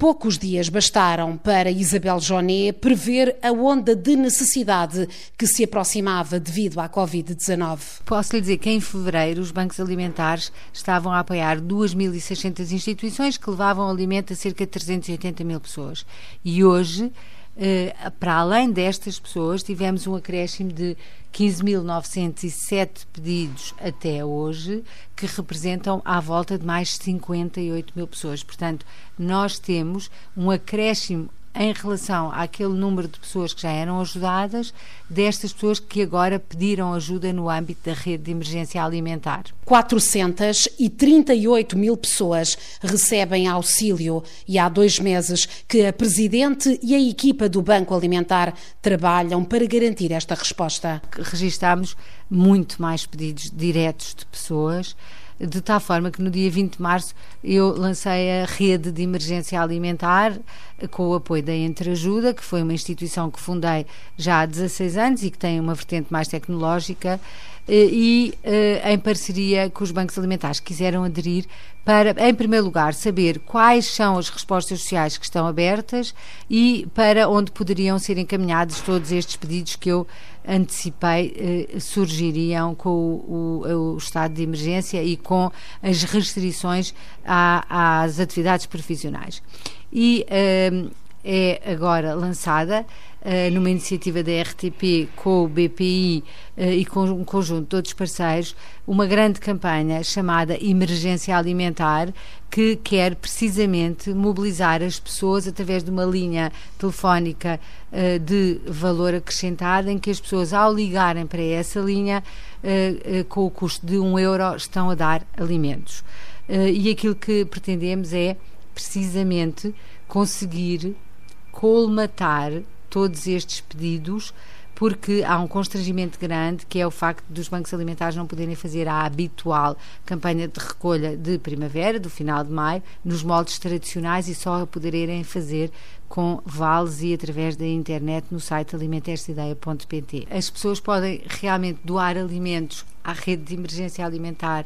Poucos dias bastaram para Isabel Joné prever a onda de necessidade que se aproximava devido à Covid-19. Posso lhe dizer que em fevereiro os bancos alimentares estavam a apoiar 2.600 instituições que levavam alimento a cerca de 380 mil pessoas. E hoje para além destas pessoas, tivemos um acréscimo de 15.907 pedidos até hoje, que representam à volta de mais 58 mil pessoas. Portanto, nós temos um acréscimo em relação àquele número de pessoas que já eram ajudadas, destas pessoas que agora pediram ajuda no âmbito da rede de emergência alimentar. 438 mil pessoas recebem auxílio e há dois meses que a Presidente e a equipa do Banco Alimentar trabalham para garantir esta resposta. Registámos muito mais pedidos diretos de pessoas de tal forma que no dia 20 de março eu lancei a rede de emergência alimentar com o apoio da Entreajuda, que foi uma instituição que fundei já há 16 anos e que tem uma vertente mais tecnológica eh, e eh, em parceria com os bancos alimentares quiseram aderir para, em primeiro lugar, saber quais são as respostas sociais que estão abertas e para onde poderiam ser encaminhados todos estes pedidos que eu antecipei eh, surgiriam com o, o, o, estado de emergência e com as restrições à, às atividades profissionais. E eh, é agora lançada numa iniciativa da RTP com o BPI uh, e com um conjunto de outros parceiros, uma grande campanha chamada Emergência Alimentar, que quer precisamente mobilizar as pessoas através de uma linha telefónica uh, de valor acrescentado, em que as pessoas, ao ligarem para essa linha, com o custo de um euro, estão a dar alimentos. e aquilo que pretendemos é precisamente conseguir colmatar todos estes pedidos porque há um constrangimento grande que é o facto dos bancos alimentares não poderem fazer a habitual campanha de recolha de primavera, do final de maio, nos moldes tradicionais e só poderem fazer com vales e através da internet no site alimenterstaideia.pt. As pessoas podem realmente doar alimentos à rede de emergência alimentar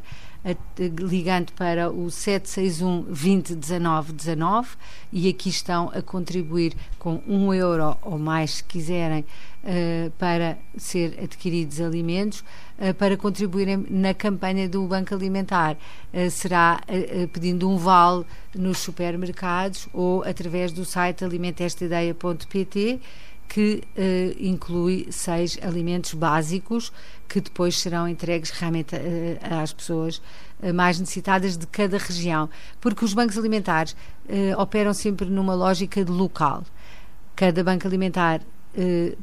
ligando para o 761 20 19 19 e aqui estão a contribuir com um euro ou mais, se quiserem, uh, para ser adquiridos alimentos, uh, para contribuírem na campanha do Banco Alimentar. Uh, será pedindo um vale nos supermercados ou através do site alimentestaideia.pt que uh, inclui seis alimentos básicos que depois serão entregues realmente uh, às pessoas uh, mais necessitadas de cada região, porque os bancos alimentares operam sempre numa lógica de local. Cada banco alimentar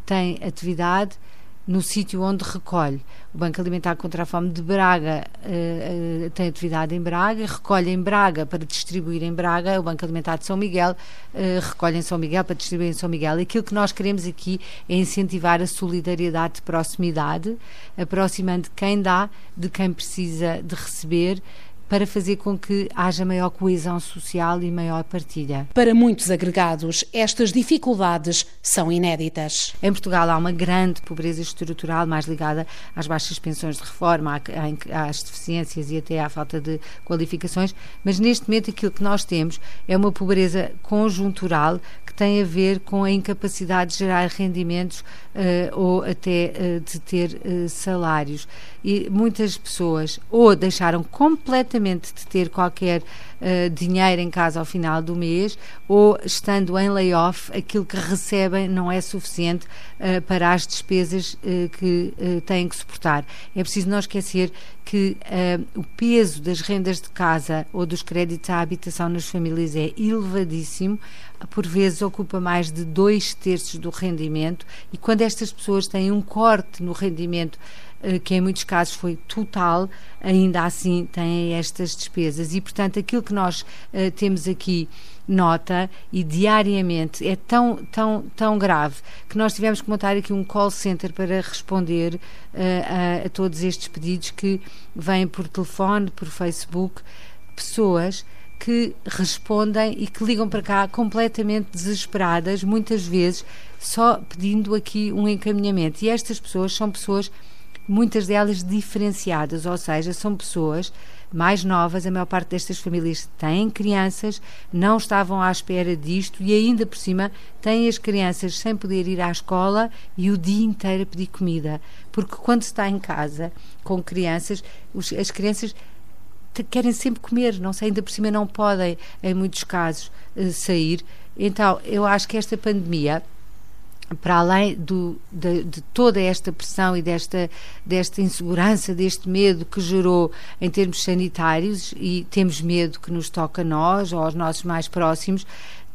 tem atividade no sítio onde recolhe. O Banco Alimentar contra a Fome de Braga uh, uh, tem atividade em Braga, recolhe em Braga para distribuir em Braga, o Banco Alimentar de São Miguel uh, recolhe em São Miguel para distribuir em São Miguel. Aquilo que nós queremos aqui é incentivar a solidariedade de proximidade, aproximando quem dá de quem precisa de receber para fazer com que haja maior coesão social e maior partilha. Para muitos agregados, estas dificuldades são inéditas. Em Portugal há uma grande pobreza estrutural, mais ligada às baixas pensões de reforma, às deficiências e até à falta de qualificações, mas neste momento aquilo que nós temos é uma pobreza conjuntural que tem a ver com a incapacidade de gerar rendimentos uh, ou até uh, de ter uh, salários. E muitas pessoas ou deixaram completamente de ter qualquer dinheiro em casa ao final do mês, ou estando em layoff, aquilo que recebem não é suficiente para as despesas que têm que suportar. É preciso não esquecer que o peso das rendas de casa ou dos créditos à habitação nas famílias é elevadíssimo por vezes ocupa mais de dois terços do rendimento, e quando estas pessoas têm um corte no rendimento, eh, que em muitos casos foi total, ainda assim têm estas despesas. E, portanto, aquilo que nós uh, temos aqui nota e diariamente é tão, tão, tão grave que nós tivemos que montar aqui um call center para responder uh, a, a todos estes pedidos que vêm por telefone, por Facebook, pessoas que respondem e que ligam para cá completamente desesperadas, muitas vezes só pedindo aqui um encaminhamento. E estas pessoas são pessoas, muitas delas diferenciadas, ou seja, são pessoas mais novas, a maior parte destas famílias têm crianças, não estavam à espera disto e ainda por cima têm as crianças sem poder ir à escola e o dia inteiro a pedir comida. Porque quando se está em casa com crianças, os, as crianças querem sempre comer, não sei, ainda por cima não podem, em muitos casos, eh, sair. Então, eu acho que esta pandemia para além do, de, de, toda esta pressão e desta, desta insegurança, deste medo que gerou em termos sanitários, e temos medo que nos toque a nós ou aos nossos mais próximos,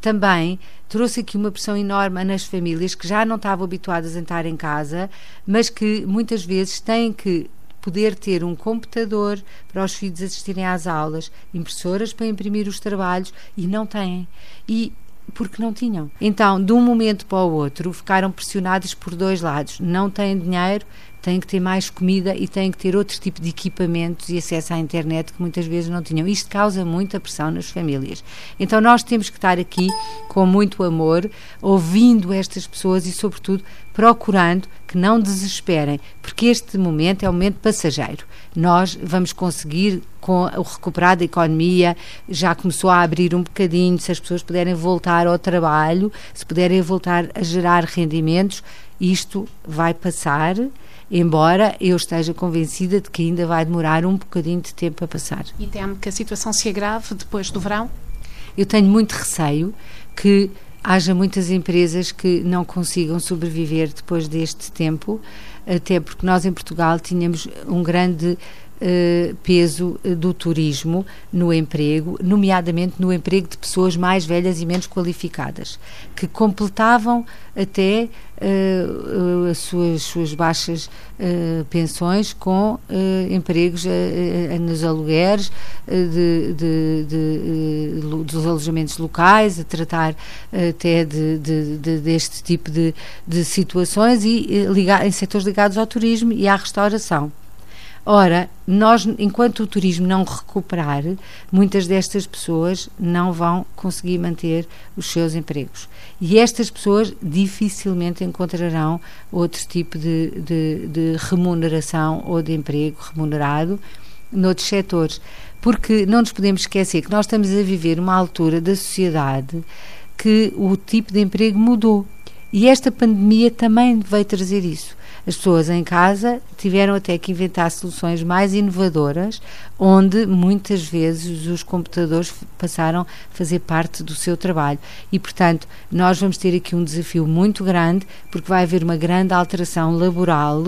também trouxe aqui uma pressão enorme nas famílias que já não estavam habituadas a estar em casa, mas que muitas vezes têm que poder ter um computador para os filhos assistirem às aulas, impressoras para imprimir os trabalhos e não têm. E porque não tinham. Então, de um momento para o outro, ficaram pressionados por dois lados. Não têm dinheiro, têm que ter mais comida e têm que ter outro tipo de equipamentos e acesso à internet que muitas vezes não tinham. Isto causa muita pressão nas famílias. Então, nós temos que estar aqui com muito amor, ouvindo estas pessoas e, sobretudo, procurando que não desesperem, porque este momento é um momento passageiro. Nós vamos conseguir, com o recuperar da economia, já começou a abrir um bocadinho, se as pessoas puderem voltar ao trabalho, se puderem voltar a gerar rendimentos, isto vai passar embora eu esteja convencida de que ainda vai demorar um bocadinho de tempo a passar. E teme que a situação se agrave depois do verão? Eu tenho muito receio que haja muitas empresas que não consigam sobreviver depois deste tempo, até porque nós em Portugal tínhamos um grande Uh, peso uh, do turismo no emprego, nomeadamente no emprego de pessoas mais velhas e menos qualificadas, que completavam até uh, as suas, suas baixas pensões com empregos nos alugueres de, de, de, dos alojamentos locais, a tratar até de, deste tipo de, situações e ligar, em setores ligados ao turismo e à restauração. Ora, nós, enquanto o turismo não recuperar, muitas destas pessoas não vão conseguir manter os seus empregos. E estas pessoas dificilmente encontrarão outro tipo de, de, de remuneração ou de emprego remunerado noutros setores. Porque não nos podemos esquecer que nós estamos a viver uma altura da sociedade que o tipo de emprego mudou. E esta pandemia também veio trazer isso. As pessoas em casa tiveram até que inventar soluções mais inovadoras, onde muitas vezes os computadores passaram a fazer parte do seu trabalho. E, portanto, nós vamos ter aqui um desafio muito grande, porque vai haver uma grande alteração laboral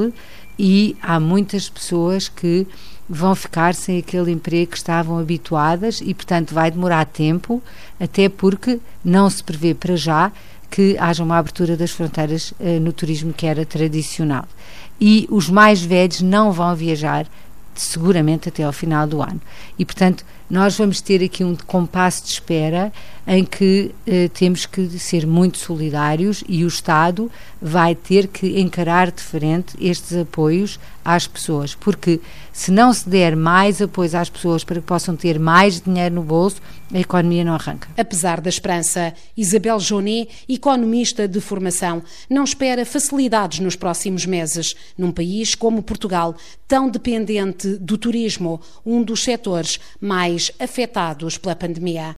e há muitas pessoas que vão ficar sem aquele emprego que estavam habituadas e, portanto, vai demorar tempo, até porque não se prevê para já que haja uma abertura das fronteiras uh, no turismo que era tradicional. E os mais velhos não vão viajar seguramente até ao final do ano. E, portanto, nós vamos ter aqui um compasso de espera em que eh, temos que ser muito solidários e o Estado vai ter que encarar de frente estes apoios às pessoas, porque se não se der mais apoios às pessoas para que possam ter mais dinheiro no bolso, a economia não arranca. Apesar da esperança, Isabel Jonet, economista de formação, não espera facilidades nos próximos meses, num país como Portugal, tão dependente do turismo, um dos setores mais afetados pela pandemia.